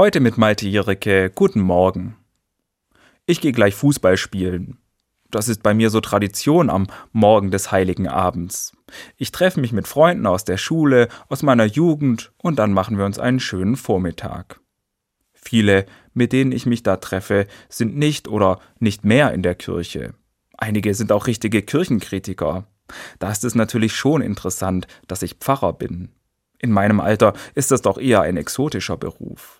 Heute mit Malte Jericke. Guten Morgen. Ich gehe gleich Fußball spielen. Das ist bei mir so Tradition am Morgen des heiligen Abends. Ich treffe mich mit Freunden aus der Schule, aus meiner Jugend und dann machen wir uns einen schönen Vormittag. Viele, mit denen ich mich da treffe, sind nicht oder nicht mehr in der Kirche. Einige sind auch richtige Kirchenkritiker. Da ist es natürlich schon interessant, dass ich Pfarrer bin. In meinem Alter ist das doch eher ein exotischer Beruf.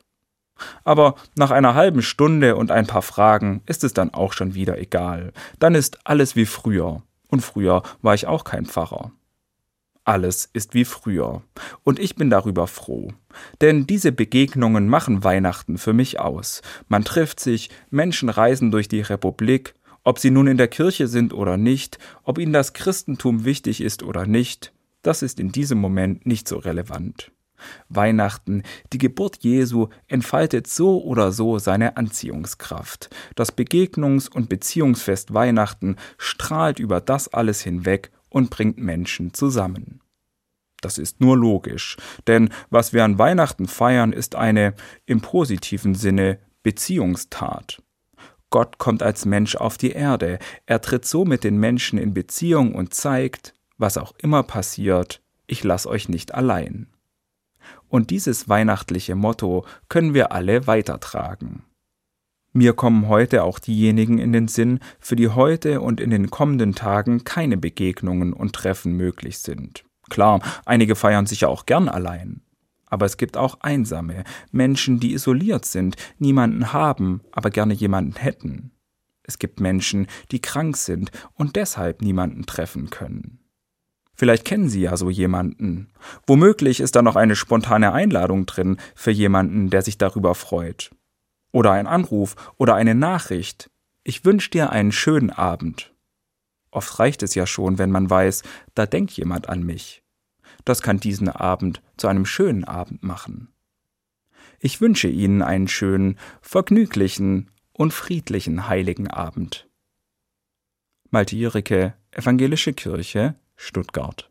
Aber nach einer halben Stunde und ein paar Fragen ist es dann auch schon wieder egal. Dann ist alles wie früher. Und früher war ich auch kein Pfarrer. Alles ist wie früher. Und ich bin darüber froh. Denn diese Begegnungen machen Weihnachten für mich aus. Man trifft sich, Menschen reisen durch die Republik, ob sie nun in der Kirche sind oder nicht, ob ihnen das Christentum wichtig ist oder nicht, das ist in diesem Moment nicht so relevant. Weihnachten, die Geburt Jesu, entfaltet so oder so seine Anziehungskraft. Das Begegnungs- und Beziehungsfest Weihnachten strahlt über das alles hinweg und bringt Menschen zusammen. Das ist nur logisch, denn was wir an Weihnachten feiern, ist eine im positiven Sinne Beziehungstat. Gott kommt als Mensch auf die Erde, er tritt so mit den Menschen in Beziehung und zeigt, was auch immer passiert, ich lass euch nicht allein. Und dieses weihnachtliche Motto können wir alle weitertragen. Mir kommen heute auch diejenigen in den Sinn, für die heute und in den kommenden Tagen keine Begegnungen und Treffen möglich sind. Klar, einige feiern sich ja auch gern allein. Aber es gibt auch Einsame, Menschen, die isoliert sind, niemanden haben, aber gerne jemanden hätten. Es gibt Menschen, die krank sind und deshalb niemanden treffen können. Vielleicht kennen Sie ja so jemanden. Womöglich ist da noch eine spontane Einladung drin für jemanden, der sich darüber freut. Oder ein Anruf oder eine Nachricht. Ich wünsche dir einen schönen Abend. Oft reicht es ja schon, wenn man weiß, da denkt jemand an mich. Das kann diesen Abend zu einem schönen Abend machen. Ich wünsche Ihnen einen schönen, vergnüglichen und friedlichen heiligen Abend. Malte Jericke, Evangelische Kirche, Stuttgart